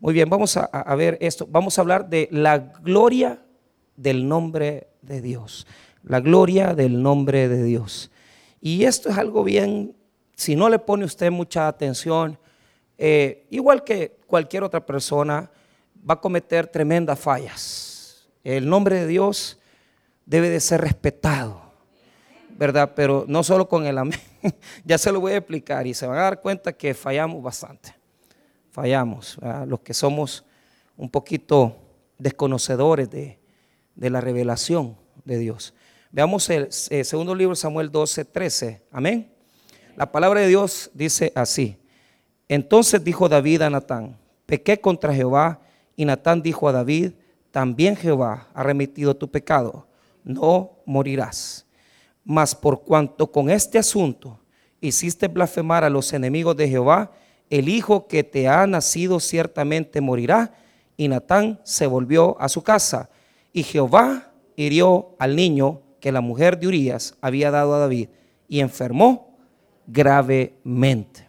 Muy bien, vamos a, ver esto. Vamos a hablar de la gloria del nombre de Dios. La gloria del nombre de Dios. Y esto es algo bien, si no le pone usted mucha atención, eh, igual que cualquier otra persona, va a cometer tremendas fallas. El nombre de Dios debe de ser respetado, ¿verdad? Pero no solo con el amén, ya se lo voy a explicar y se van a dar cuenta que fallamos bastante fallamos, los que somos un poquito desconocedores de, la revelación de Dios. Veamos el, segundo libro Samuel 12, 13. Amén. La palabra de Dios dice así. Entonces dijo David a Natán, pequé contra Jehová, y Natán dijo a David, también Jehová ha remitido tu pecado, no morirás. Mas por cuanto con este asunto hiciste blasfemar a los enemigos de Jehová, el hijo que te ha nacido ciertamente morirá. Y Natán se volvió a su casa. Y Jehová hirió al niño que la mujer de Urías había dado a David y enfermó gravemente.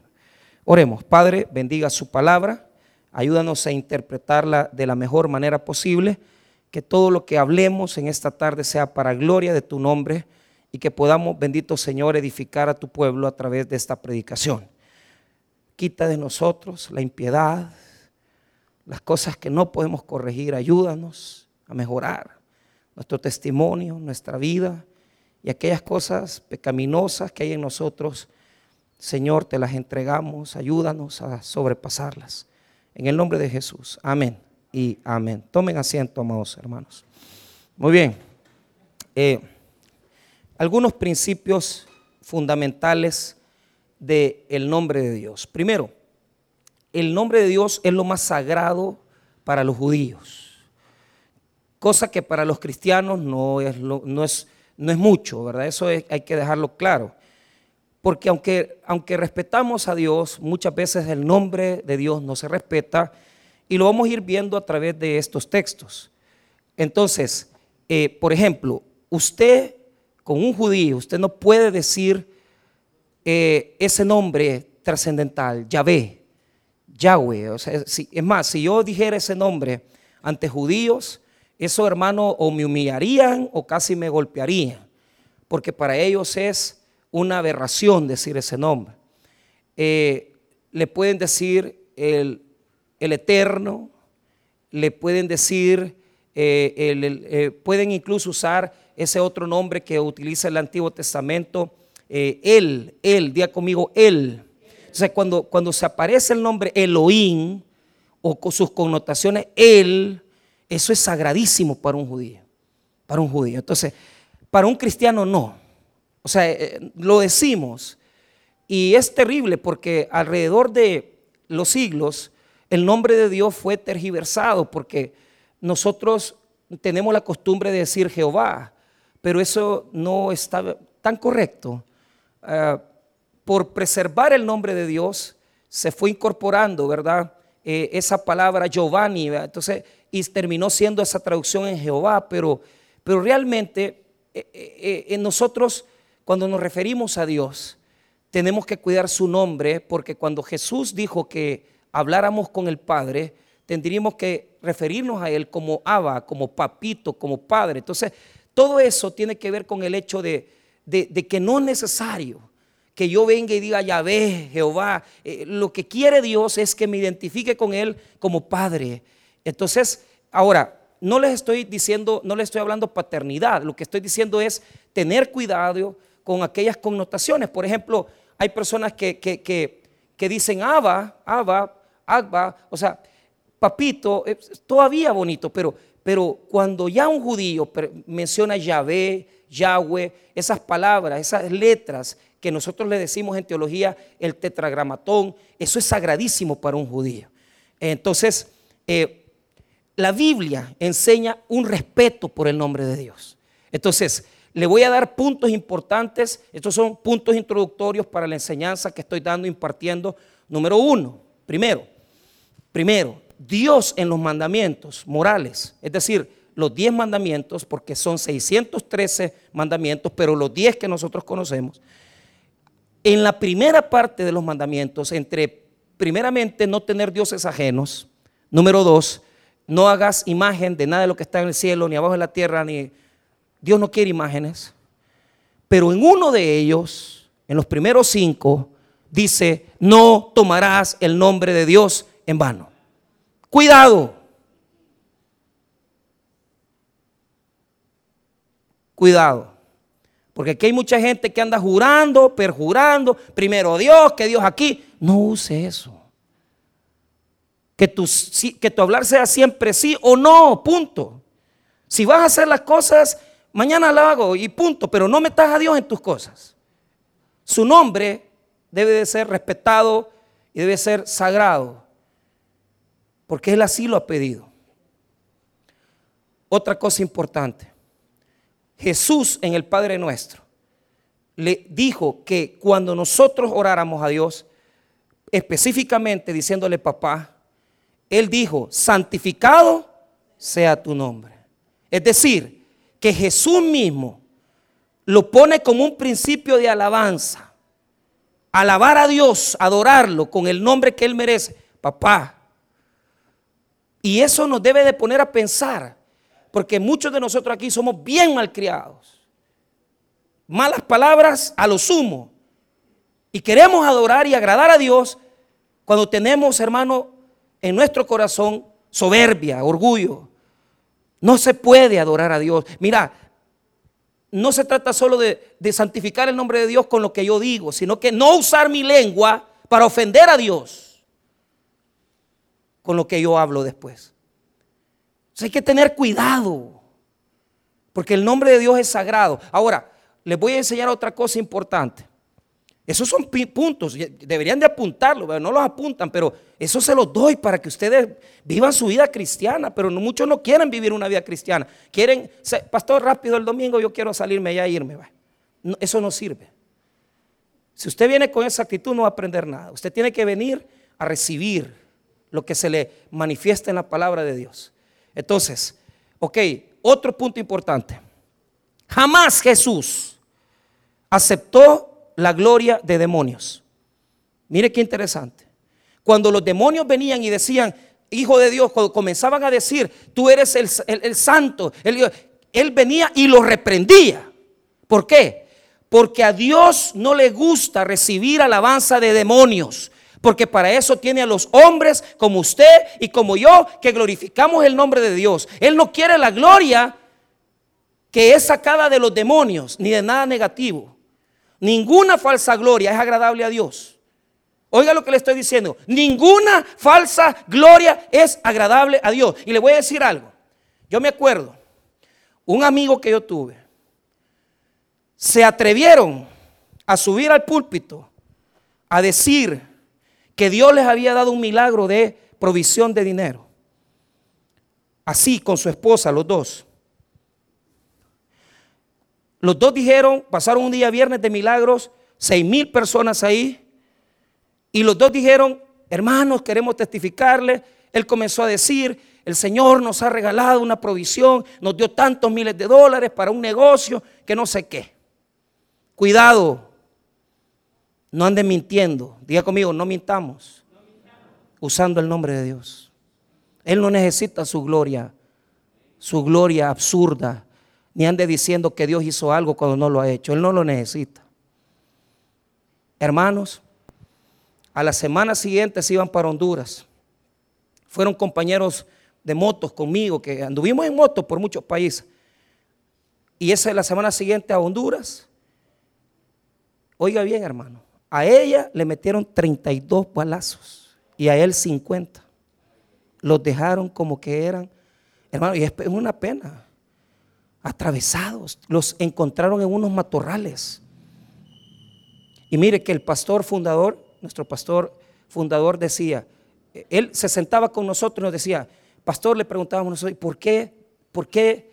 Oremos, Padre, bendiga su palabra, ayúdanos a interpretarla de la mejor manera posible, que todo lo que hablemos en esta tarde sea para gloria de tu nombre y que podamos, bendito Señor, edificar a tu pueblo a través de esta predicación. Quita de nosotros la impiedad, las cosas que no podemos corregir. Ayúdanos a mejorar nuestro testimonio, nuestra vida y aquellas cosas pecaminosas que hay en nosotros. Señor, te las entregamos. Ayúdanos a sobrepasarlas. En el nombre de Jesús. Amén y amén. Tomen asiento, amados hermanos. Muy bien. Eh, algunos principios fundamentales del nombre de Dios. Primero, el nombre de Dios es lo más sagrado para los judíos, cosa que para los cristianos no es, no es, no es mucho, ¿verdad? Eso hay que dejarlo claro. Porque aunque, aunque respetamos a Dios, muchas veces el nombre de Dios no se respeta y lo vamos a ir viendo a través de estos textos. Entonces, eh, por ejemplo, usted con un judío, usted no puede decir eh, ese nombre trascendental, Yahvé, Yahweh. O sea, es más, si yo dijera ese nombre ante judíos, esos hermanos o me humillarían o casi me golpearían, porque para ellos es una aberración decir ese nombre. Eh, le pueden decir el, eterno, le pueden decir, eh, pueden incluso usar ese otro nombre que utiliza el Antiguo Testamento, eh, él, él, día conmigo, él. Entonces, cuando, cuando se aparece el nombre Elohim o con sus connotaciones, él, eso es sagradísimo para un judío. Para un judío. Entonces, para un cristiano no. O sea, eh, lo decimos. Y es terrible porque alrededor de los siglos el nombre de Dios fue tergiversado porque nosotros tenemos la costumbre de decir Jehová, pero eso no está tan correcto eh, por preservar el nombre de Dios, se fue incorporando, ¿verdad? Eh, esa palabra Giovanni, entonces, y terminó siendo esa traducción en Jehová, pero, pero realmente eh, en nosotros, cuando nos referimos a Dios, tenemos que cuidar su nombre, porque cuando Jesús dijo que habláramos con el Padre, tendríamos que referirnos a Él como Abba, como papito, como Padre. Entonces, todo eso tiene que ver con el hecho de, de, que no es necesario que yo venga y diga, ya ve, Jehová, eh, lo que quiere Dios es que me identifique con Él como Padre. Entonces, ahora, no les estoy diciendo, no les estoy hablando paternidad, lo que estoy diciendo es tener cuidado con aquellas connotaciones. Por ejemplo, hay personas que, que, que, dicen Abba, Abba, Abba, o sea, papito, todavía bonito, pero, pero cuando ya un judío menciona Yahvé, Yahweh, esas palabras, esas letras que nosotros le decimos en teología el tetragramatón, eso es sagradísimo para un judío. Entonces, eh, la Biblia enseña un respeto por el nombre de Dios. Entonces, le voy a dar puntos importantes. Estos son puntos introductorios para la enseñanza que estoy dando, impartiendo. Número uno, primero, primero, Dios en los mandamientos morales, es decir, los 10 mandamientos, porque son 613 mandamientos, pero los 10 que nosotros conocemos, en la primera parte de los mandamientos, entre primeramente no tener dioses ajenos, Número dos, no hagas imagen de nada de lo que está en el cielo, ni abajo en la tierra, ni... Dios no quiere imágenes. Pero en uno de ellos, en los primeros cinco, dice, no tomarás el nombre de Dios en vano. Cuidado. Cuidado. Porque aquí hay mucha gente que anda jurando, perjurando, primero Dios, que Dios aquí. No use eso. Que tu, que tu hablar sea siempre sí o no, punto. Si vas a hacer las cosas, mañana lo hago y punto, pero no metas a Dios en tus cosas. Su nombre debe de ser respetado y debe ser sagrado, porque Él así lo ha pedido. Otra cosa importante, Jesús en el Padre nuestro le dijo que cuando nosotros oráramos a Dios, específicamente diciéndole papá, Él dijo, santificado sea tu nombre. Es decir, que Jesús mismo lo pone como un principio de alabanza alabar a Dios, adorarlo con el nombre que Él merece, papá. Y eso nos debe de poner a pensar, porque muchos de nosotros aquí somos bien malcriados. Malas palabras a lo sumo. Y queremos adorar y agradar a Dios cuando tenemos, hermano, en nuestro corazón soberbia, orgullo. No se puede adorar a Dios. Mira, no se trata solo de, santificar el nombre de Dios con lo que yo digo, sino que no usar mi lengua para ofender a Dios con lo que yo hablo después. Hay que tener cuidado, porque el nombre de Dios es sagrado. Ahora, les voy a enseñar otra cosa importante. Esos son puntos, deberían de apuntarlo, no los apuntan, pero eso se los doy para que ustedes vivan su vida cristiana, pero muchos no quieren vivir una vida cristiana. Quieren, pastor, rápido el domingo yo quiero salirme ya e irme. eso no sirve. Si usted viene con esa actitud no va a aprender nada. Usted tiene que venir a recibir lo que se le manifiesta en la palabra de Dios. Entonces, ok, otro punto importante. Jamás Jesús aceptó la gloria de demonios. Mire qué interesante. Cuando los demonios venían y decían, Hijo de Dios, cuando comenzaban a decir, tú eres el, santo, él, venía y los reprendía. ¿Por qué? Porque a Dios no le gusta recibir alabanza de demonios. Porque para eso tiene a los hombres como usted y como yo que glorificamos el nombre de Dios. Él no quiere la gloria que es sacada de los demonios ni de nada negativo. Ninguna falsa gloria es agradable a Dios. Oiga lo que le estoy diciendo. Ninguna falsa gloria es agradable a Dios. Y le voy a decir algo. Yo me acuerdo, un amigo que yo tuve, se atrevieron a subir al púlpito a decir que Dios les había dado un milagro de provisión de dinero. Así con su esposa, los dos. Los dos dijeron, pasaron un día viernes de milagros, seis mil personas ahí. Y los dos dijeron, hermanos, queremos testificarle. Él comenzó a decir, el Señor nos ha regalado una provisión, nos dio tantos miles de dólares para un negocio que no sé qué. Cuidado, no anden mintiendo. Diga conmigo, no mintamos. Usando el nombre de Dios. Él no necesita su gloria, su gloria absurda, ni ande diciendo que Dios hizo algo cuando no lo ha hecho. Él no lo necesita. Hermanos, a la semana siguiente se iban para Honduras. Fueron compañeros de motos conmigo, que anduvimos en motos por muchos países. Y esa es la semana siguiente a Honduras. Oiga bien, hermano. A ella le metieron 32 balazos y a él 50. Los dejaron como que eran, hermano, y es una pena atravesados, los encontraron en unos matorrales. Y mire que el pastor fundador, nuestro pastor fundador decía, él se sentaba con nosotros y nos decía, pastor, le preguntábamos nosotros, ¿por qué? ¿Por qué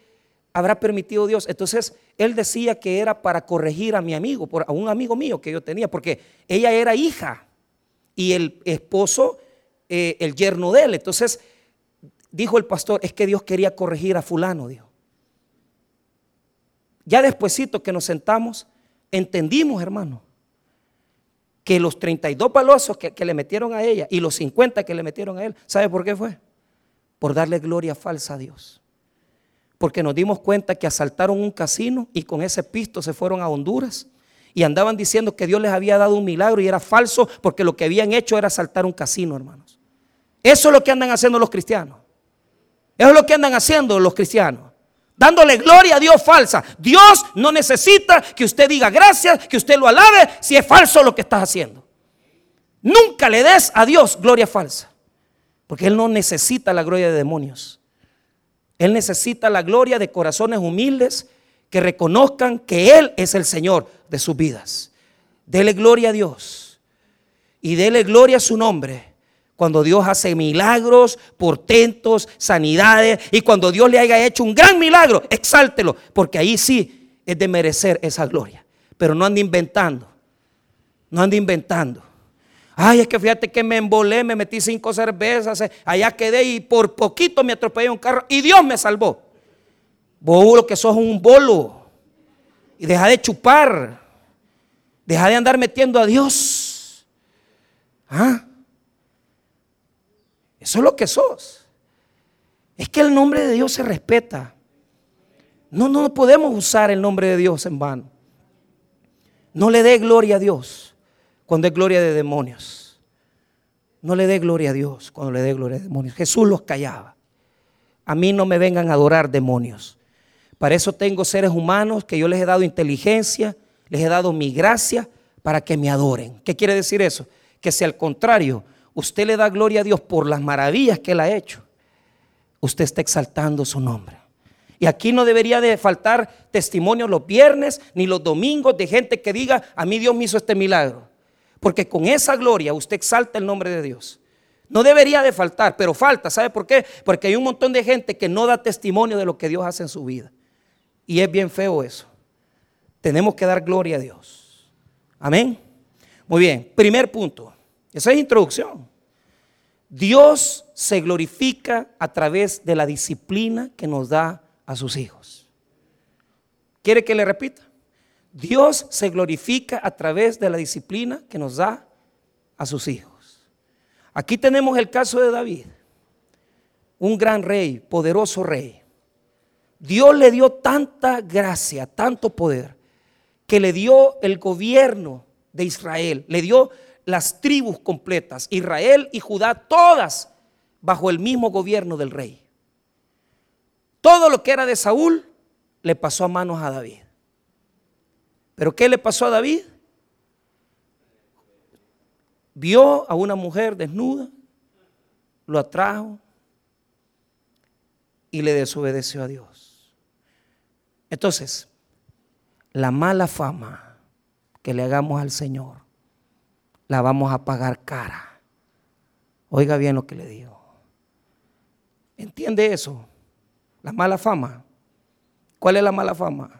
habrá permitido Dios? Entonces, él decía que era para corregir a mi amigo, a un amigo mío que yo tenía, porque ella era hija y el esposo, eh, el yerno de él. Entonces, dijo el pastor, es que Dios quería corregir a fulano, dijo. Ya despuesito que nos sentamos, entendimos, hermano, que los 32 palazos que, que, le metieron a ella y los 50 que le metieron a él, ¿sabe por qué fue? por darle gloria falsa a Dios. Porque nos dimos cuenta que asaltaron un casino y con ese pisto se fueron a Honduras y andaban diciendo que Dios les había dado un milagro y era falso porque lo que habían hecho era asaltar un casino, hermanos. Eso es lo que andan haciendo los cristianos. Eso es lo que andan haciendo los cristianos. Dándole gloria a Dios falsa. Dios no necesita que usted diga gracias, que usted lo alabe si es falso lo que estás haciendo. Nunca le des a Dios gloria falsa. Porque Él no necesita la gloria de demonios. Él necesita la gloria de corazones humildes que reconozcan que Él es el Señor de sus vidas. Dele gloria a Dios y dele gloria a su nombre. Cuando Dios hace milagros, portentos, sanidades y cuando Dios le haya hecho un gran milagro, exáltelo, porque ahí sí es de merecer esa gloria. Pero no ande inventando, no ande inventando. Ay, es que fíjate que me embolé, me metí cinco cervezas, eh, allá quedé y por poquito me atropellé un carro y Dios me salvó. Vos que sos un bolo. Y deja de chupar. Deja de andar metiendo a Dios. ¿Ah? Eso es lo que sos. Es que el nombre de Dios se respeta. No, no podemos usar el nombre de Dios en vano. No le dé gloria a Dios cuando es gloria de demonios. No le dé gloria a Dios cuando le dé gloria a demonios. Jesús los callaba. A mí no me vengan a adorar demonios. Para eso tengo seres humanos que yo les he dado inteligencia, les he dado mi gracia para que me adoren. ¿Qué quiere decir eso? Que si al contrario usted le da gloria a Dios por las maravillas que Él ha hecho, usted está exaltando su nombre. Y aquí no debería de faltar testimonio los viernes ni los domingos de gente que diga, a mí Dios me hizo este milagro. Porque con esa gloria usted exalta el nombre de Dios. No debería de faltar, pero falta. ¿Sabe por qué? Porque hay un montón de gente que no da testimonio de lo que Dios hace en su vida. Y es bien feo eso. Tenemos que dar gloria a Dios. Amén. Muy bien, primer punto. Esa es introducción. Dios se glorifica a través de la disciplina que nos da a sus hijos. ¿Quiere que le repita? Dios se glorifica a través de la disciplina que nos da a sus hijos. Aquí tenemos el caso de David, un gran rey, poderoso rey. Dios le dio tanta gracia, tanto poder, que le dio el gobierno de Israel, le dio las tribus completas, Israel y Judá, todas bajo el mismo gobierno del rey. Todo lo que era de Saúl le pasó a manos a David. Pero ¿qué le pasó a David? Vio a una mujer desnuda, lo atrajo y le desobedeció a Dios. Entonces, la mala fama que le hagamos al Señor, la vamos a pagar cara. Oiga bien lo que le digo. ¿Entiende eso? La mala fama. ¿Cuál es la mala fama?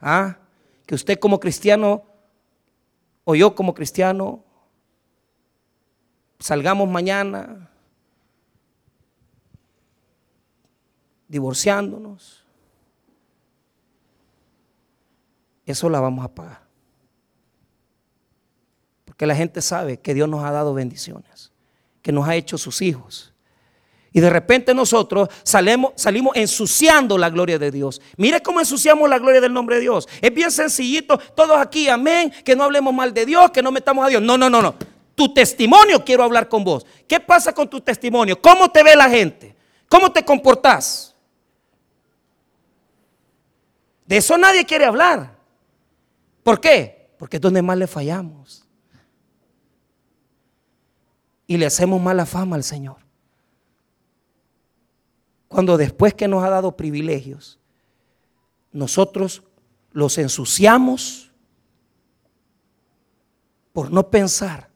¿Ah? Que usted como cristiano o yo como cristiano salgamos mañana divorciándonos. Eso la vamos a pagar. Porque la gente sabe que Dios nos ha dado bendiciones, que nos ha hecho sus hijos y de repente nosotros salimos, salimos ensuciando la gloria de Dios. Mire cómo ensuciamos la gloria del nombre de Dios. Es bien sencillito, todos aquí, amén, que no hablemos mal de Dios, que no metamos a Dios. No, no, no, no. Tu testimonio quiero hablar con vos. ¿Qué pasa con tu testimonio? ¿Cómo te ve la gente? ¿Cómo te comportás? De eso nadie quiere hablar. ¿Por qué? Porque es donde más le fallamos. Y le hacemos mala fama al Señor. Cuando después que nos ha dado privilegios, nosotros los ensuciamos por no pensar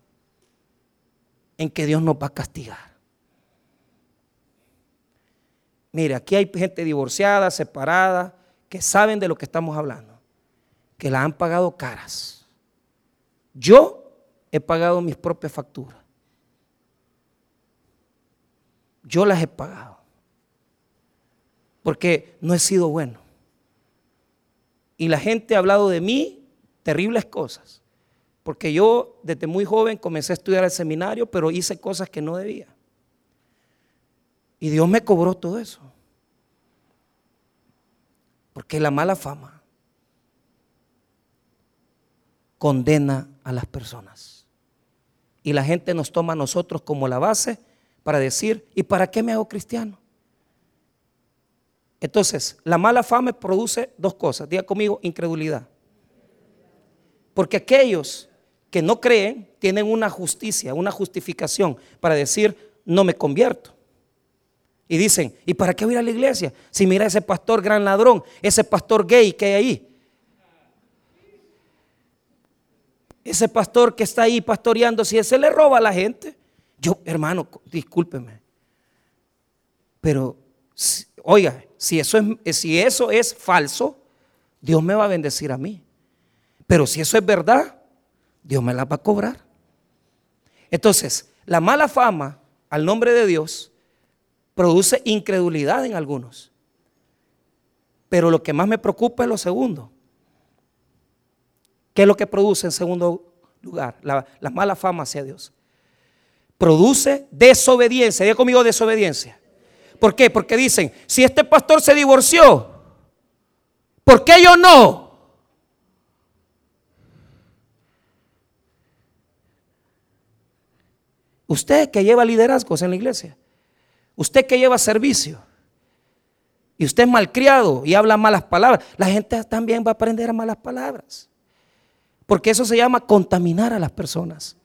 en que Dios nos va a castigar. Mire, aquí hay gente divorciada, separada, que saben de lo que estamos hablando, que la han pagado caras. Yo he pagado mis propias facturas. Yo las he pagado porque no he sido bueno. Y la gente ha hablado de mí terribles cosas, porque yo desde muy joven comencé a estudiar el seminario, pero hice cosas que no debía. Y Dios me cobró todo eso. Porque la mala fama condena a las personas. Y la gente nos toma a nosotros como la base para decir, ¿y para qué me hago cristiano? Entonces, la mala fama produce dos cosas. Diga conmigo, incredulidad. Porque aquellos que no creen tienen una justicia, una justificación para decir, no me convierto. Y dicen, ¿y para qué voy a ir a la iglesia? Si mira ese pastor gran ladrón, ese pastor gay que hay ahí. Ese pastor que está ahí pastoreando, si ese le roba a la gente. Yo, hermano, discúlpeme. Pero, oiga, si eso es, si eso es falso, Dios me va a bendecir a mí. Pero si eso es verdad, Dios me la va a cobrar. Entonces, la mala fama al nombre de Dios produce incredulidad en algunos. Pero lo que más me preocupa es lo segundo. ¿Qué es lo que produce en segundo lugar? La, mala fama hacia Dios. Produce desobediencia. Diga conmigo desobediencia. ¿Por qué? Porque dicen, si este pastor se divorció, ¿por qué yo no? Usted que lleva liderazgos en la iglesia, usted que lleva servicio, y usted es malcriado y habla malas palabras, la gente también va a aprender a malas palabras. Porque eso se llama contaminar a las personas.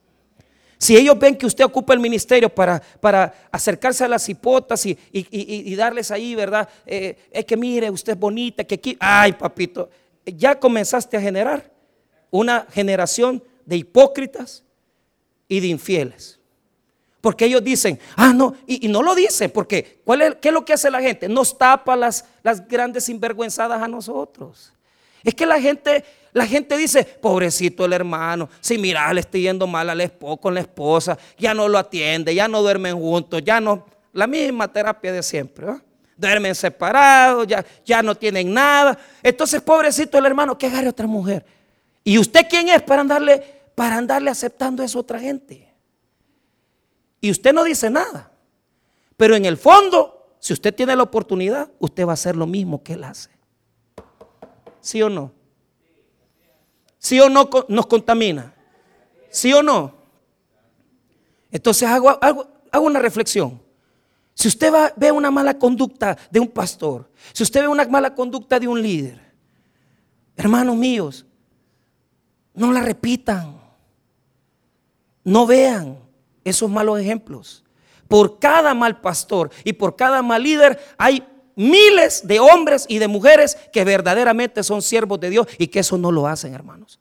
Si ellos ven que usted ocupa el ministerio para, para acercarse a las hipotas y, darles ahí, ¿verdad? Eh, es que mire, usted es bonita, que aquí, ay papito, ya comenzaste a generar una generación de hipócritas y de infieles. Porque ellos dicen, ah, no, y, no lo dicen, porque ¿cuál es, ¿qué es lo que hace la gente? Nos tapa las, las grandes sinvergüenzadas a nosotros. Es que la gente, la gente dice, pobrecito el hermano, si mira, le estoy yendo mal al esposo, con la esposa, ya no lo atiende, ya no duermen juntos, ya no, la misma terapia de siempre, duermen separados, ya, ya no tienen nada. Entonces, pobrecito el hermano, que agarre otra mujer. ¿Y usted quién es para andarle, para andarle aceptando eso a otra gente? Y usted no dice nada. Pero en el fondo, si usted tiene la oportunidad, usted va a hacer lo mismo que él hace. ¿Sí o no? ¿Sí o no nos contamina? ¿Sí o no? Entonces hago, hago, una reflexión. Si usted ve una mala conducta de un pastor, si usted ve una mala conducta de un líder, hermanos míos, no la repitan. No vean esos malos ejemplos. Por cada mal pastor y por cada mal líder hay miles de hombres y de mujeres que verdaderamente son siervos de Dios y que eso no lo hacen, hermanos.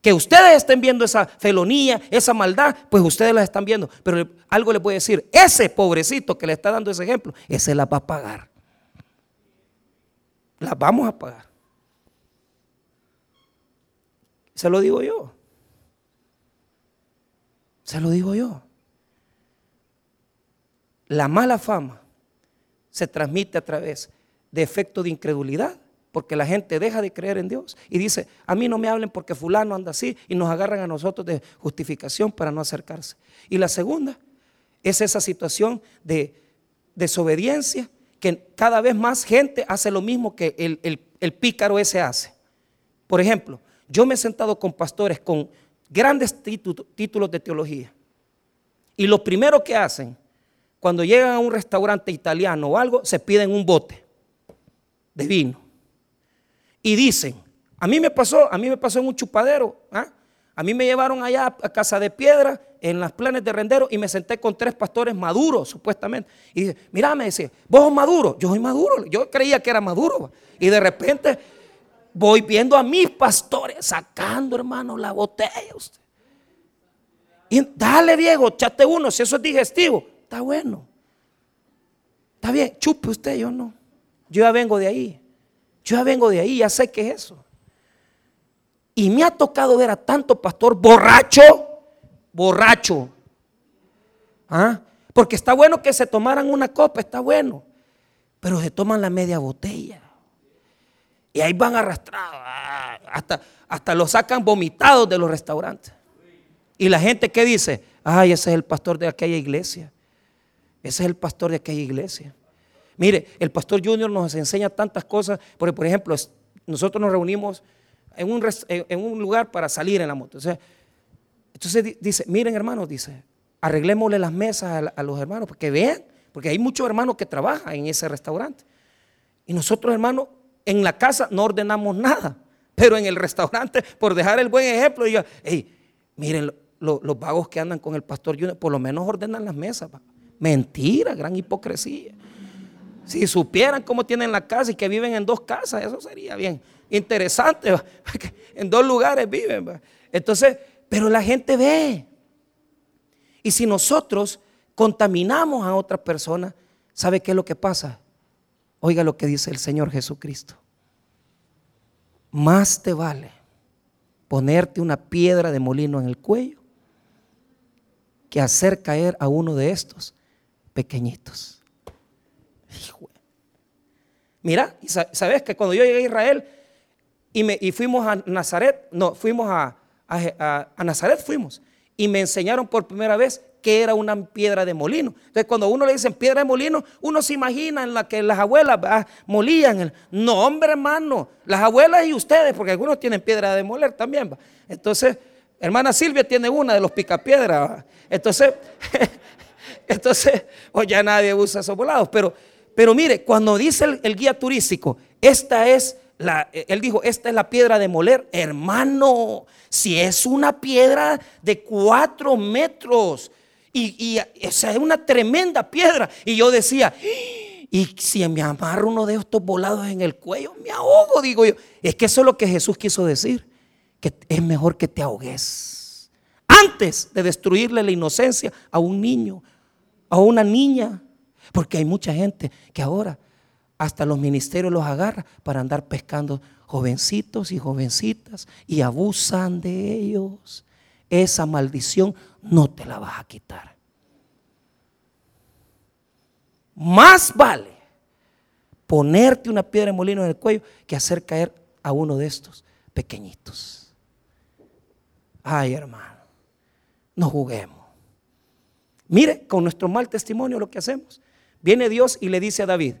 Que ustedes estén viendo esa felonía, esa maldad, pues ustedes la están viendo. Pero algo le puede decir, ese pobrecito que le está dando ese ejemplo, ese la va a pagar. La vamos a pagar. Se lo digo yo. Se lo digo yo. La mala fama se transmite a través de efecto de incredulidad, porque la gente deja de creer en Dios y dice, a mí no me hablen porque fulano anda así y nos agarran a nosotros de justificación para no acercarse. Y la segunda es esa situación de desobediencia que cada vez más gente hace lo mismo que el, el pícaro ese hace. Por ejemplo, yo me he sentado con pastores con grandes títulos de teología. Y lo primero que hacen, cuando llegan a un restaurante italiano o algo, se piden un bote de vino. Y dicen, a mí me pasó, a mí me pasó en un chupadero. ¿ah? A mí me llevaron allá a Casa de Piedra, en las planes de rendero, y me senté con tres pastores maduros, supuestamente. Y dice, mira, me decía, vos sos maduro. Yo soy maduro. Yo creía que era maduro. Y de repente voy viendo a mis pastores sacando, hermano, la botella. Y dale, Diego, chate uno, si eso es digestivo. Está bueno. Está bien, chupe usted, yo no. Yo ya vengo de ahí. Yo ya vengo de ahí, ya sé qué es eso. Y me ha tocado ver a tanto pastor borracho, borracho. ¿Ah? Porque está bueno que se tomaran una copa, está bueno. Pero se toman la media botella. Y ahí van arrastrados. Ah, hasta, hasta lo sacan vomitados de los restaurantes. Y la gente que dice, ay, ese es el pastor de aquella iglesia. Ese es el pastor de aquella iglesia. Mire, el pastor Junior nos enseña tantas cosas, porque por ejemplo, nosotros nos reunimos en un, lugar para salir en la moto. entonces dice, miren hermanos, dice, arreglémosle las mesas a, los hermanos, porque vean, porque hay muchos hermanos que trabajan en ese restaurante. Y nosotros hermanos, en la casa no ordenamos nada, pero en el restaurante, por dejar el buen ejemplo, diga, hey, miren, los vagos que andan con el pastor Junior, por lo menos ordenan las mesas. Mentira, gran hipocresía. Si supieran cómo tienen la casa y que viven en dos casas, eso sería bien interesante. En dos lugares viven. Entonces, pero la gente ve. Y si nosotros contaminamos a otras personas, ¿sabe qué es lo que pasa? Oiga lo que dice el Señor Jesucristo. Más te vale ponerte una piedra de molino en el cuello que hacer caer a uno de estos pequeñitos. Mira, sabes que cuando yo llegué a Israel y, me, fuimos a Nazaret, no, fuimos a, a, Nazaret, fuimos, y me enseñaron por primera vez que era una piedra de molino. Entonces, cuando uno le dicen piedra de molino, uno se imagina en la que las abuelas molían. No, hombre, hermano, las abuelas y ustedes, porque algunos tienen piedra de moler también. Entonces, hermana Silvia tiene una de los picapiedras. Entonces, entonces, o ya nadie usa esos volados, pero pero mire, cuando dice el, guía turístico, esta es la, él dijo, esta es la piedra de moler. Hermano, si es una piedra de cuatro metros y, esa es una tremenda piedra. Y yo decía, y si me amarro uno de estos volados en el cuello, me ahogo, digo yo. Es que eso es lo que Jesús quiso decir, que es mejor que te ahogues antes de destruirle la inocencia a un niño, a una niña. Porque hay mucha gente que ahora hasta los ministerios los agarra para andar pescando jovencitos y jovencitas y abusan de ellos. Esa maldición no te la vas a quitar. Más vale ponerte una piedra de molino en el cuello que hacer caer a uno de estos pequeñitos. Ay, hermano, no juguemos. Mire, con nuestro mal testimonio lo que hacemos. Viene Dios y le dice a David,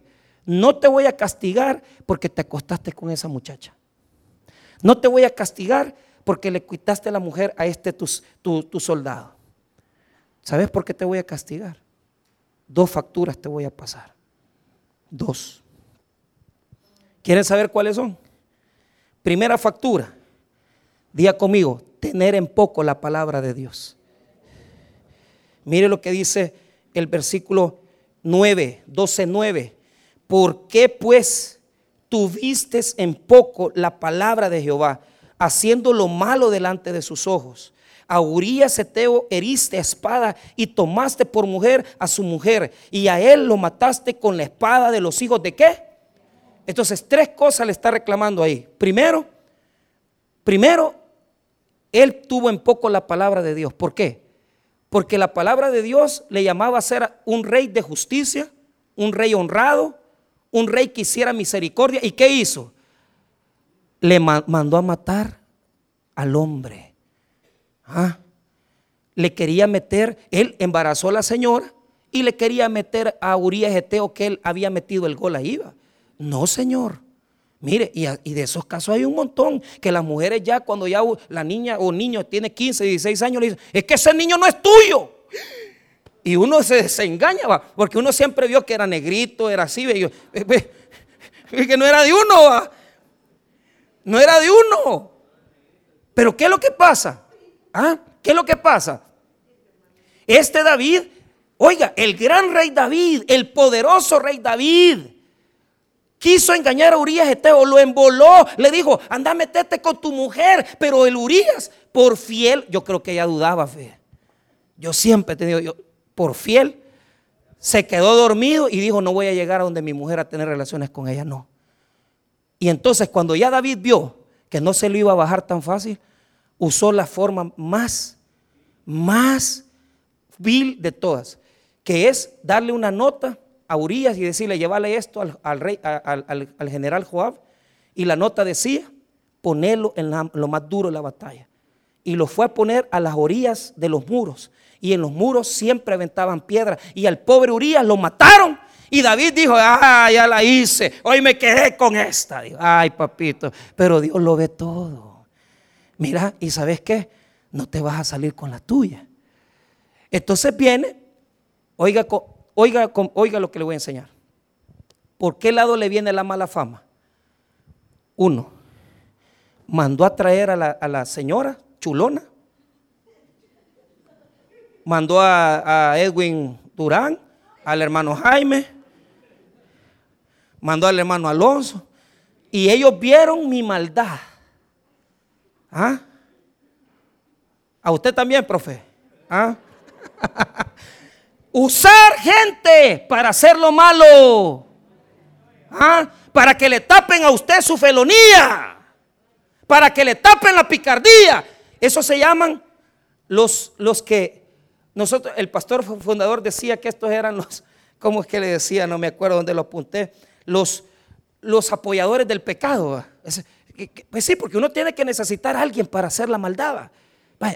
no te voy a castigar porque te acostaste con esa muchacha. No te voy a castigar porque le quitaste la mujer a este tu, soldado. ¿Sabes por qué te voy a castigar? Dos facturas te voy a pasar. Dos. ¿Quieren saber cuáles son? Primera factura. Día conmigo, tener en poco la palabra de Dios. Mire lo que dice el versículo 9, 12, 9. ¿Por qué pues tuviste en poco la palabra de Jehová, haciendo lo malo delante de sus ojos? A Urias Eteo heriste espada y tomaste por mujer a su mujer y a él lo mataste con la espada de los hijos de qué? Entonces tres cosas le está reclamando ahí. Primero, primero, él tuvo en poco la palabra de Dios. ¿Por qué? Porque la palabra de Dios le llamaba a ser un rey de justicia, un rey honrado, un rey que hiciera misericordia. ¿Y qué hizo? Le mandó a matar al hombre. ¿Ah? Le quería meter, él embarazó a la señora y le quería meter a Urias Eteo que él había metido el gol ahí. No, señor. Mire, y, de esos casos hay un montón, que las mujeres ya cuando ya la niña o niño tiene 15, 16 años, le dicen, es que ese niño no es tuyo. Y uno se desengaña, porque uno siempre vio que era negrito, era así, y que no era de uno, no era de uno. Pero ¿qué es lo que pasa? ¿Ah? ¿Qué es lo que pasa? Este David, oiga, el gran rey David, el poderoso rey David, Quiso engañar a Urias Eteo, lo emboló, le dijo, anda, metete con tu mujer. Pero el Urias, por fiel, yo creo que ella dudaba, fe. Yo siempre he tenido, yo, por fiel, se quedó dormido y dijo, no voy a llegar a donde mi mujer a tener relaciones con ella, no. Y entonces cuando ya David vio que no se lo iba a bajar tan fácil, usó la forma más, más vil de todas, que es darle una nota a Urias y decirle, llévale esto al, rey, al, general Joab. Y la nota decía, ponelo en lo más duro de la batalla. y lo fue a poner a las orillas de los muros. Y en los muros siempre aventaban piedra. Y al pobre Urias lo mataron. Y David dijo, ah, ya la hice. Hoy me quedé con esta. Ay, papito. Pero Dios lo ve todo. Mira, ¿y sabes qué? No te vas a salir con la tuya. Entonces viene, oiga, oiga, oiga lo que le voy a enseñar. ¿Por qué lado le viene la mala fama? Uno, mandó a traer a la, señora chulona, mandó a, Edwin Durán, al hermano Jaime, mandó al hermano Alonso, y ellos vieron mi maldad. ¿Ah? A usted también, profe. ¿Ah? Usar gente para hacer lo malo. ¿Ah? Para que le tapen a usted su felonía. Para que le tapen la picardía. Eso se llaman los, los que nosotros, el pastor fundador decía que estos eran los, ¿cómo es que le decía? No me acuerdo dónde lo apunté. Los, los apoyadores del pecado. Pues sí, porque uno tiene que necesitar a alguien para hacer la maldad.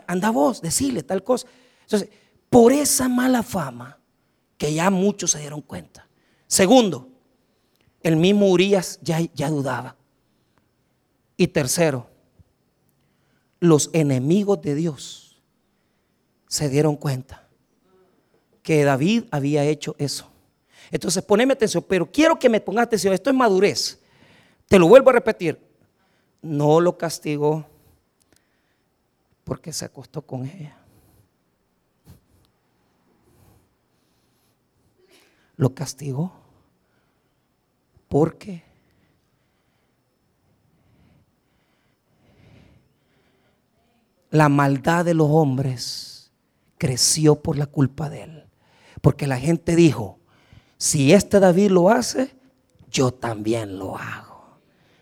anda vos, decile tal cosa. Entonces, por esa mala fama que ya muchos se dieron cuenta. Segundo, el mismo Urias ya, ya dudaba. Y tercero, los enemigos de Dios se dieron cuenta que David había hecho eso. Entonces, poneme atención, pero quiero que me pongas atención, esto es madurez. Te lo vuelvo a repetir. No lo castigó porque se acostó con ella. Lo castigó. Porque la maldad de los hombres creció por la culpa de él. Porque la gente dijo, si este David lo hace, yo también lo hago.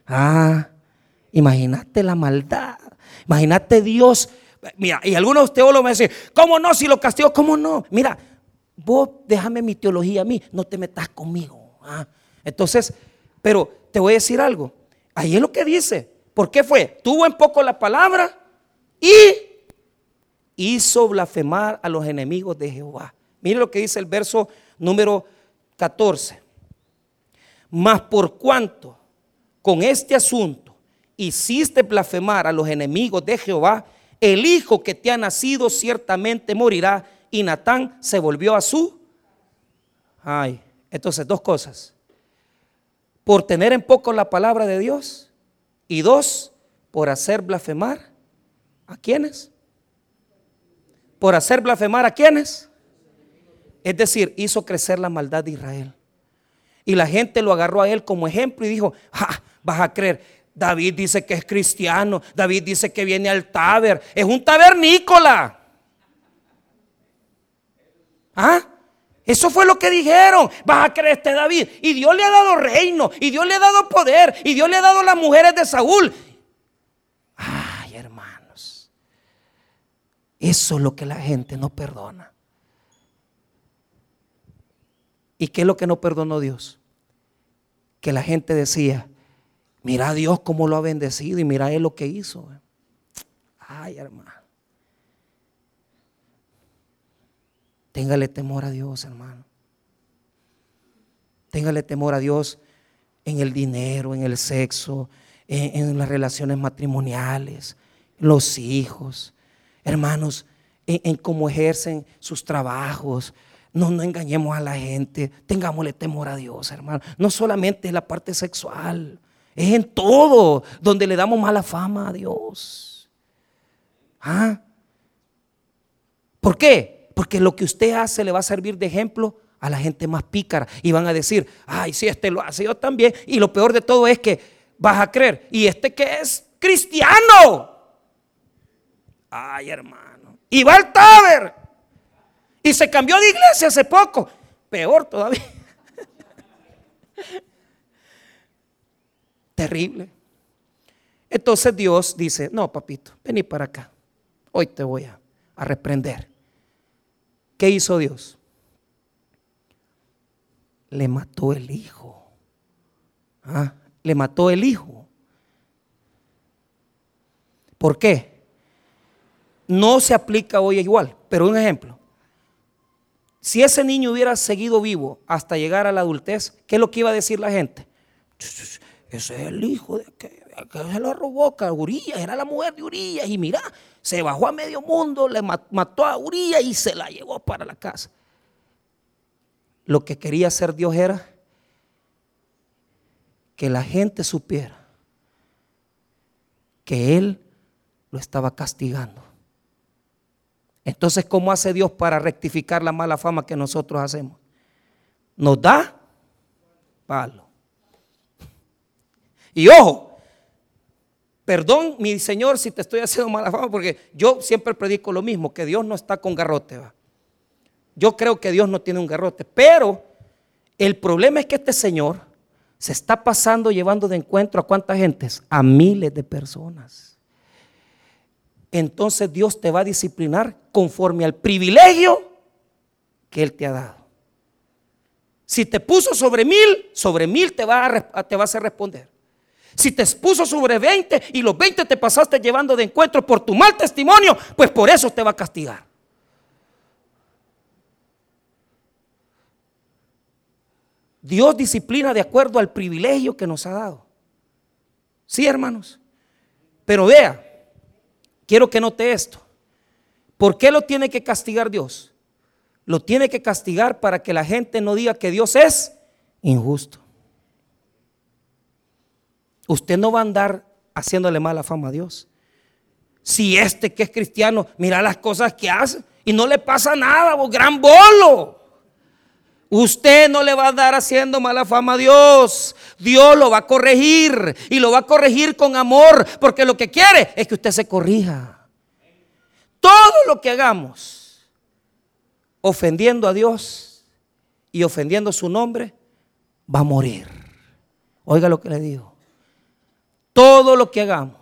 Ah, imagínate la maldad. Imagínate Dios. Mira, y algunos teólogos me dicen, ¿cómo no? Si lo castigó, ¿cómo no? Mira, vos déjame mi teología a mí, no te metas conmigo. ¿ah? Entonces, pero te voy a decir algo. Ahí es lo que dice. ¿Por qué fue? Tuvo en poco la palabra y hizo blasfemar a los enemigos de Jehová. Mire lo que dice el verso número 14. Mas por cuanto con este asunto hiciste blasfemar a los enemigos de Jehová, el hijo que te ha nacido ciertamente morirá y Natán se volvió a su. Ay, entonces dos cosas. Por tener en poco la palabra de Dios y dos, por hacer blasfemar a quienes. Por hacer blasfemar a quienes. Es decir, hizo crecer la maldad de Israel. Y la gente lo agarró a él como ejemplo y dijo, vas a creer, David dice que es cristiano, David dice que viene al taber, es un tabernícola. ¿Ah? Eso fue lo que dijeron. Vas a creer este David. Y Dios le ha dado reino. Y Dios le ha dado poder. Y Dios le ha dado las mujeres de Saúl. Ay, hermanos. Eso es lo que la gente no perdona. ¿Y qué es lo que no perdonó Dios? Que la gente decía, mira Dios cómo lo ha bendecido y mira Él lo que hizo. Ay, hermano. Téngale temor a Dios, hermano. Téngale temor a Dios en el dinero, en el sexo, en, las relaciones matrimoniales, los hijos, hermanos, en, cómo ejercen sus trabajos. No, no engañemos a la gente, tengámosle temor a Dios, hermano. No solamente en la parte sexual, es en todo donde le damos mala fama a Dios. ¿Ah? ¿Por qué? Porque lo que usted hace le va a servir de ejemplo a la gente más pícara. Y van a decir, ay, si este lo hace, yo también. Y lo peor de todo es que vas a creer, ¿y este que es? Cristiano. Ay, hermano. Y va al taber. Y se cambió de iglesia hace poco. Peor todavía. Terrible. Entonces Dios dice, no, papito, vení para acá. Hoy te voy a, a reprender. ¿Qué hizo Dios? Le mató el hijo. ¿Ah? Le mató el hijo. ¿Por qué? no se aplica hoy igual, pero un ejemplo. Si ese niño hubiera seguido vivo hasta llegar a la adultez, ¿qué es lo que iba a decir la gente? Ese es el hijo de que, se lo robó a Urias, era la mujer de Urias. Y mira, se bajó a medio mundo, le mató a Urias y se la llevó para la casa. Lo que quería hacer Dios era que la gente supiera que Él lo estaba castigando. Entonces, ¿cómo hace Dios para rectificar la mala fama que nosotros hacemos? Nos da palo. Y ojo, perdón mi Señor si te estoy haciendo mala fama, porque yo siempre predico lo mismo, que Dios no está con garrote. Yo creo que Dios no tiene un garrote, pero el problema es que este Señor se está pasando llevando de encuentro a cuántas gentes? A miles de personas. Entonces Dios te va a disciplinar conforme al privilegio que Él te ha dado. Si te puso sobre mil, sobre mil te va a, te va a hacer responder. Si te puso sobre 20 y los 20 te pasaste llevando de encuentro por tu mal testimonio, pues por eso te va a castigar. Dios disciplina de acuerdo al privilegio que nos ha dado. Sí, hermanos. Pero vea, quiero que note esto. ¿Por qué lo tiene que castigar Dios? Lo tiene que castigar para que la gente no diga que Dios es injusto. Usted no va a andar haciéndole mala fama a Dios. Si este que es cristiano, mira las cosas que hace y no le pasa nada, vos gran bolo. Usted no le va a dar haciendo mala fama a Dios. Dios lo va a corregir y lo va a corregir con amor, porque lo que quiere es que usted se corrija. Todo lo que hagamos ofendiendo a Dios y ofendiendo su nombre va a morir. Oiga lo que le digo. Todo lo que hagamos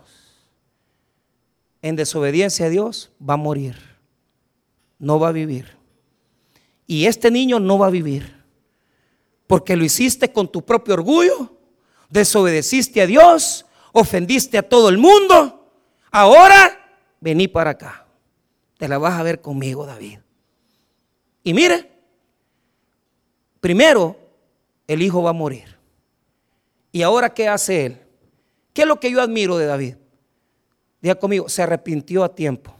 en desobediencia a Dios va a morir. No va a vivir. Y este niño no va a vivir. Porque lo hiciste con tu propio orgullo, desobedeciste a Dios, ofendiste a todo el mundo. Ahora vení para acá. Te la vas a ver conmigo, David. Y mire, primero el hijo va a morir. ¿Y ahora qué hace él? ¿Qué es lo que yo admiro de David? Diga conmigo, se arrepintió a tiempo.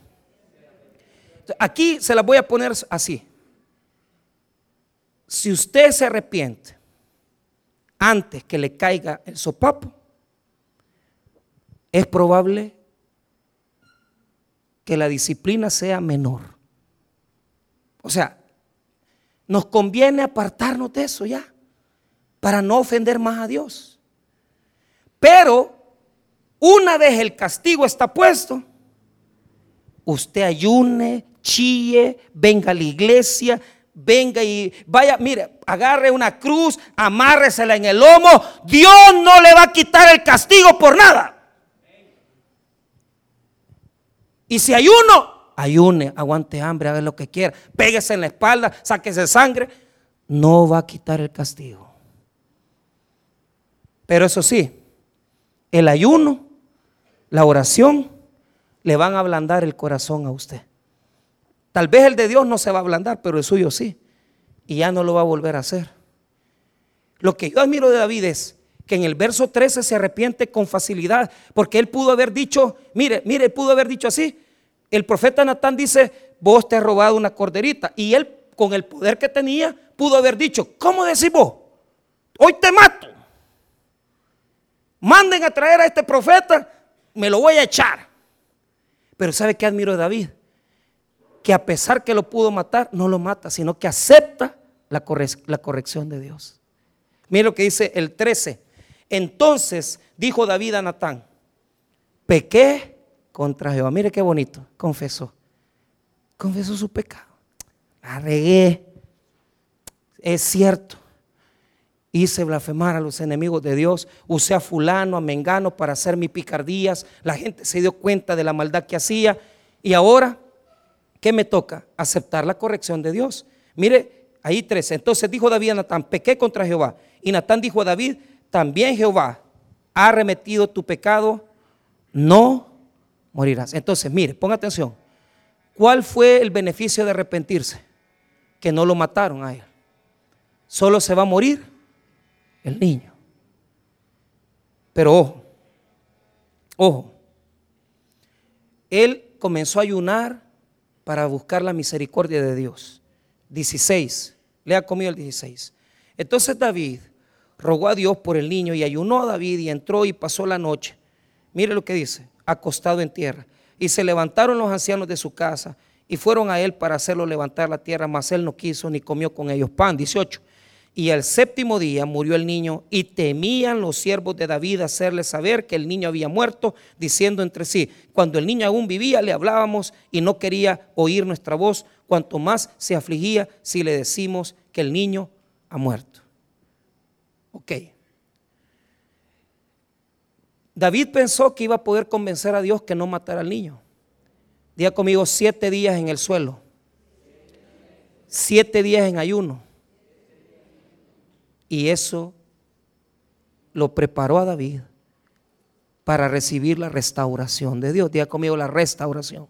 Aquí se la voy a poner así si usted se arrepiente antes que le caiga el sopapo, es probable que la disciplina sea menor. O sea, nos conviene apartarnos de eso ya, para no ofender más a Dios. Pero una vez el castigo está puesto, usted ayune, chille, venga a la iglesia, venga y vaya, mire, agarre una cruz, amárresela en el lomo. Dios no le va a quitar el castigo por nada. Y si hay uno, ayune, aguante hambre, haga lo que quiera, péguese en la espalda, sáquese sangre, no va a quitar el castigo. Pero eso sí, el ayuno, la oración, le van a ablandar el corazón a usted. Tal vez el de Dios no se va a ablandar, pero el suyo sí. Y ya no lo va a volver a hacer. Lo que yo admiro de David es que en el verso 13 se arrepiente con facilidad, porque él pudo haber dicho, mire, mire, pudo haber dicho así. El profeta Natán dice, vos te has robado una corderita. Y él, con el poder que tenía, pudo haber dicho, ¿cómo decís vos? Hoy te mato. Manden a traer a este profeta, me lo voy a echar. Pero ¿sabe qué admiro de David? que a pesar que lo pudo matar, no lo mata, sino que acepta la, la corrección de Dios. Mire lo que dice el 13. Entonces dijo David a Natán, pequé contra Jehová. Mire qué bonito, confesó. Confesó su pecado. La regué. Es cierto. Hice blasfemar a los enemigos de Dios. Usé a fulano, a mengano para hacer mis picardías. La gente se dio cuenta de la maldad que hacía. Y ahora ¿qué me toca? Aceptar la corrección de Dios. Mire, ahí 13. Entonces dijo David a Natán, pequé contra Jehová. Y Natán dijo a David, también Jehová ha remetido tu pecado, no morirás. Entonces, mire, ponga atención. ¿Cuál fue el beneficio de arrepentirse? Que no lo mataron a él. Solo se va a morir el niño. Pero ojo, ojo, él comenzó a ayunar para buscar la misericordia de Dios. 16, lea conmigo el 16. Entonces David rogó a Dios por el niño y ayunó a David y entró y pasó la noche. Mire lo que dice, acostado en tierra. Y se levantaron los ancianos de su casa y fueron a él para hacerlo levantar la tierra, mas él no quiso ni comió con ellos pan. 18. Y al séptimo día murió el niño y temían los siervos de David hacerle saber que el niño había muerto, diciendo entre sí, cuando el niño aún vivía le hablábamos y no quería oír nuestra voz, cuanto más se afligía si le decimos que el niño ha muerto. Ok. David pensó que iba a poder convencer a Dios que no matara al niño. Día conmigo siete días en el suelo, siete días en ayuno y eso lo preparó a David para recibir la restauración de Dios. Diga conmigo la restauración.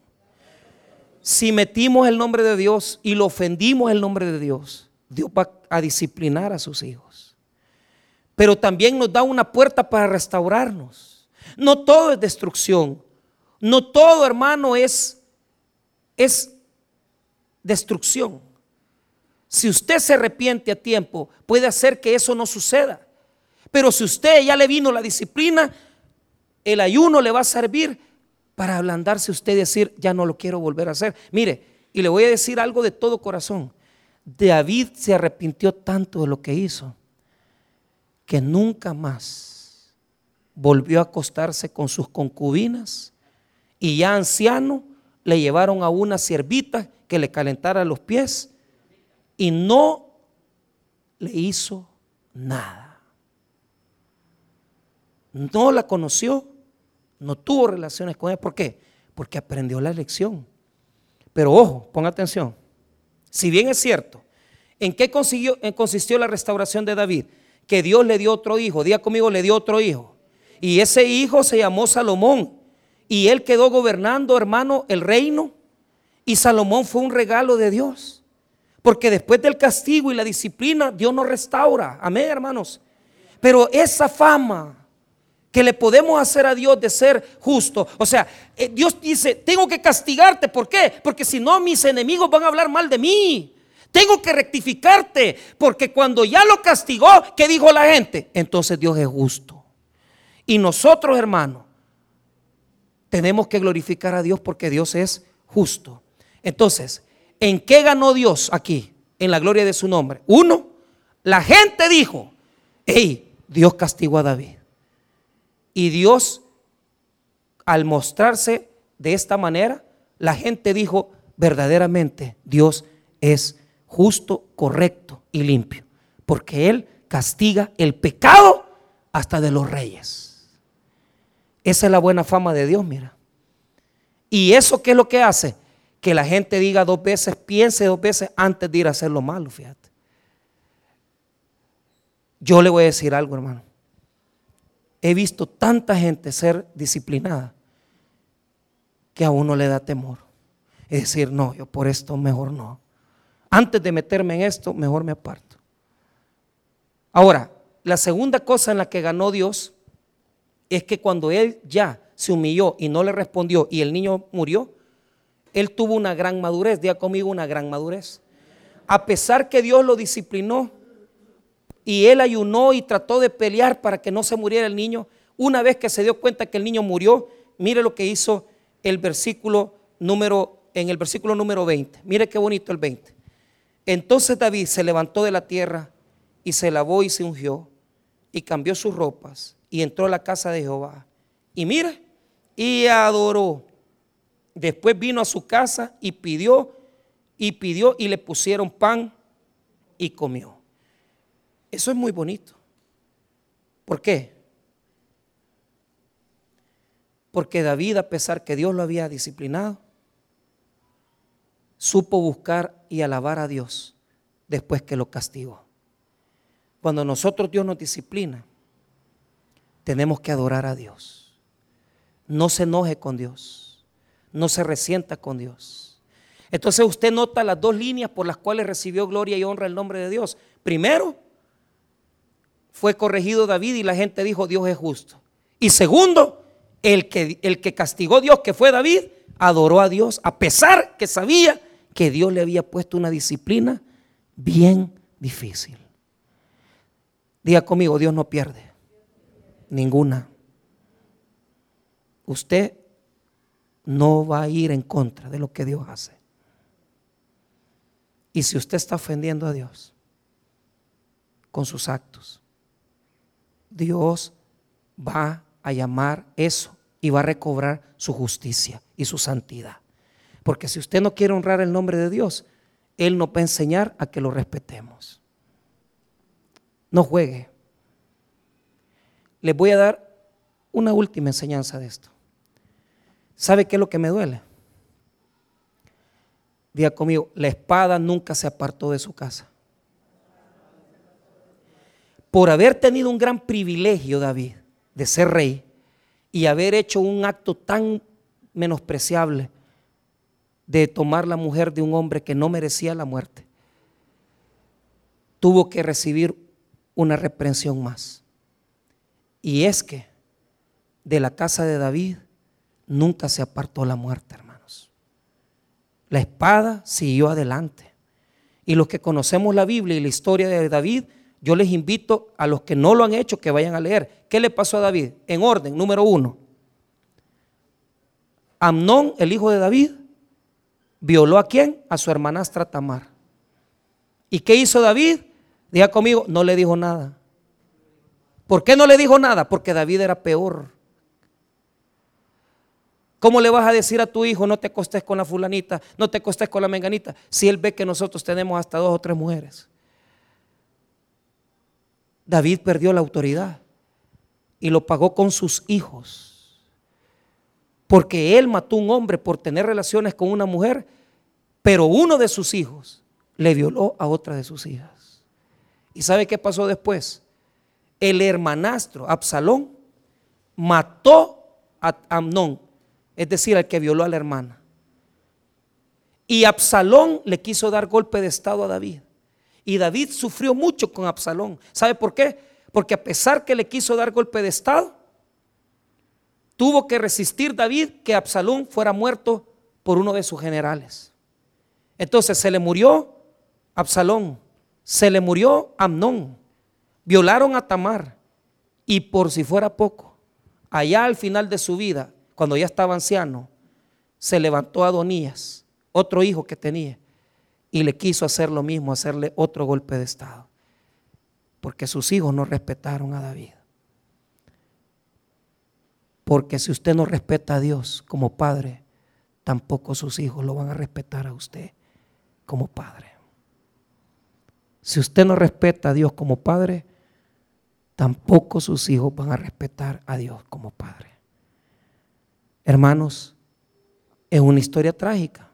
Si metimos el nombre de Dios y lo ofendimos el nombre de Dios, Dios va a disciplinar a sus hijos. Pero también nos da una puerta para restaurarnos. No todo es destrucción. No todo, hermano, es, es destrucción. Si usted se arrepiente a tiempo, puede hacer que eso no suceda. Pero si usted ya le vino la disciplina, el ayuno le va a servir para ablandarse usted y decir, ya no lo quiero volver a hacer. Mire, y le voy a decir algo de todo corazón. David se arrepintió tanto de lo que hizo que nunca más volvió a acostarse con sus concubinas y ya anciano le llevaron a una siervita que le calentara los pies y no le hizo nada. No la conoció, no tuvo relaciones con ella. ¿Por qué? Porque aprendió la lección. Pero ojo, ponga atención. Si bien es cierto, ¿en qué consiguió, consistió la restauración de David? Que Dios le dio otro hijo. Diga conmigo, le dio otro hijo. Y ese hijo se llamó Salomón. Y él quedó gobernando, hermano, el reino. Y Salomón fue un regalo de Dios. Porque después del castigo y la disciplina, Dios nos restaura. Amén, hermanos. Pero esa fama que le podemos hacer a Dios de ser justo, o sea, eh, Dios dice, tengo que castigarte. ¿Por qué? Porque si no, mis enemigos van a hablar mal de mí. Tengo que rectificarte, porque cuando ya lo castigó, ¿qué dijo la gente? Entonces Dios es justo. Y nosotros, hermanos, tenemos que glorificar a Dios porque Dios es justo. Entonces, ¿En qué ganó Dios aquí? En la gloria de su nombre. Uno, la gente dijo, hey, Dios castigó a David. Y Dios, al mostrarse de esta manera, la gente dijo, verdaderamente Dios es justo, correcto y limpio. Porque Él castiga el pecado hasta de los reyes. Esa es la buena fama de Dios, mira. ¿Y eso qué es lo que hace? Que la gente diga dos veces, piense dos veces antes de ir a hacer lo malo, fíjate. Yo le voy a decir algo, hermano. He visto tanta gente ser disciplinada que a uno le da temor. Es decir, no, yo por esto mejor no. Antes de meterme en esto, mejor me aparto. Ahora, la segunda cosa en la que ganó Dios es que cuando él ya se humilló y no le respondió y el niño murió, él tuvo una gran madurez, diga conmigo una gran madurez. A pesar que Dios lo disciplinó y él ayunó y trató de pelear para que no se muriera el niño, una vez que se dio cuenta que el niño murió, mire lo que hizo el versículo número en el versículo número 20. Mire qué bonito el 20. Entonces David se levantó de la tierra y se lavó y se ungió y cambió sus ropas y entró a la casa de Jehová. Y mire, y adoró Después vino a su casa y pidió, y pidió y le pusieron pan y comió. Eso es muy bonito. ¿Por qué? Porque David, a pesar que Dios lo había disciplinado, supo buscar y alabar a Dios después que lo castigó. Cuando nosotros Dios nos disciplina, tenemos que adorar a Dios. No se enoje con Dios no se resienta con Dios. Entonces usted nota las dos líneas por las cuales recibió gloria y honra el nombre de Dios. Primero, fue corregido David y la gente dijo, Dios es justo. Y segundo, el que, el que castigó a Dios, que fue David, adoró a Dios, a pesar que sabía que Dios le había puesto una disciplina bien difícil. Diga conmigo, Dios no pierde. Ninguna. Usted no va a ir en contra de lo que Dios hace. Y si usted está ofendiendo a Dios con sus actos, Dios va a llamar eso y va a recobrar su justicia y su santidad. Porque si usted no quiere honrar el nombre de Dios, Él nos va a enseñar a que lo respetemos. No juegue. Les voy a dar una última enseñanza de esto. ¿Sabe qué es lo que me duele? Diga conmigo, la espada nunca se apartó de su casa. Por haber tenido un gran privilegio, David, de ser rey y haber hecho un acto tan menospreciable de tomar la mujer de un hombre que no merecía la muerte, tuvo que recibir una reprensión más. Y es que de la casa de David nunca se apartó la muerte, hermanos. La espada siguió adelante. Y los que conocemos la Biblia y la historia de David, yo les invito a los que no lo han hecho que vayan a leer. ¿Qué le pasó a David? En orden, número uno. Amnón, el hijo de David, violó a quién? A su hermanastra Tamar. ¿Y qué hizo David? Diga conmigo, no le dijo nada. ¿Por qué no le dijo nada? Porque David era peor. ¿Cómo le vas a decir a tu hijo, no te acostes con la fulanita, no te acostes con la menganita, si él ve que nosotros tenemos hasta dos o tres mujeres? David perdió la autoridad y lo pagó con sus hijos porque él mató a un hombre por tener relaciones con una mujer, pero uno de sus hijos le violó a otra de sus hijas. ¿Y sabe qué pasó después? El hermanastro Absalón mató a Amnón, es decir, al que violó a la hermana. Y Absalón le quiso dar golpe de estado a David. Y David sufrió mucho con Absalón. ¿Sabe por qué? Porque a pesar que le quiso dar golpe de estado, tuvo que resistir David que Absalón fuera muerto por uno de sus generales. Entonces se le murió Absalón, se le murió Amnón, violaron a Tamar y por si fuera poco, allá al final de su vida, cuando ya estaba anciano, se levantó Adonías, otro hijo que tenía, y le quiso hacer lo mismo, hacerle otro golpe de estado, porque sus hijos no respetaron a David. Porque si usted no respeta a Dios como padre, tampoco sus hijos lo van a respetar a usted como padre. Si usted no respeta a Dios como padre, tampoco sus hijos van a respetar a Dios como padre. Hermanos, es una historia trágica,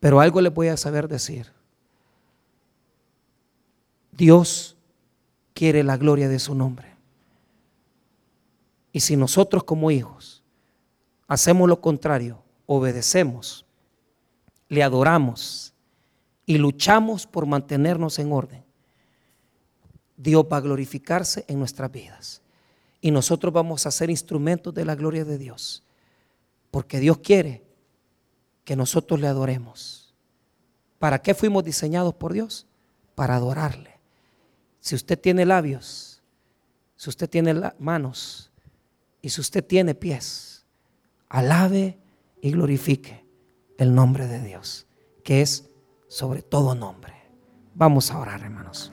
pero algo les voy a saber decir. Dios quiere la gloria de su nombre. Y si nosotros como hijos hacemos lo contrario, obedecemos, le adoramos y luchamos por mantenernos en orden, Dios va a glorificarse en nuestras vidas. Y nosotros vamos a ser instrumentos de la gloria de Dios. Porque Dios quiere que nosotros le adoremos. ¿Para qué fuimos diseñados por Dios? Para adorarle. Si usted tiene labios, si usted tiene manos, y si usted tiene pies, alabe y glorifique el nombre de Dios, que es sobre todo nombre. Vamos a orar, hermanos.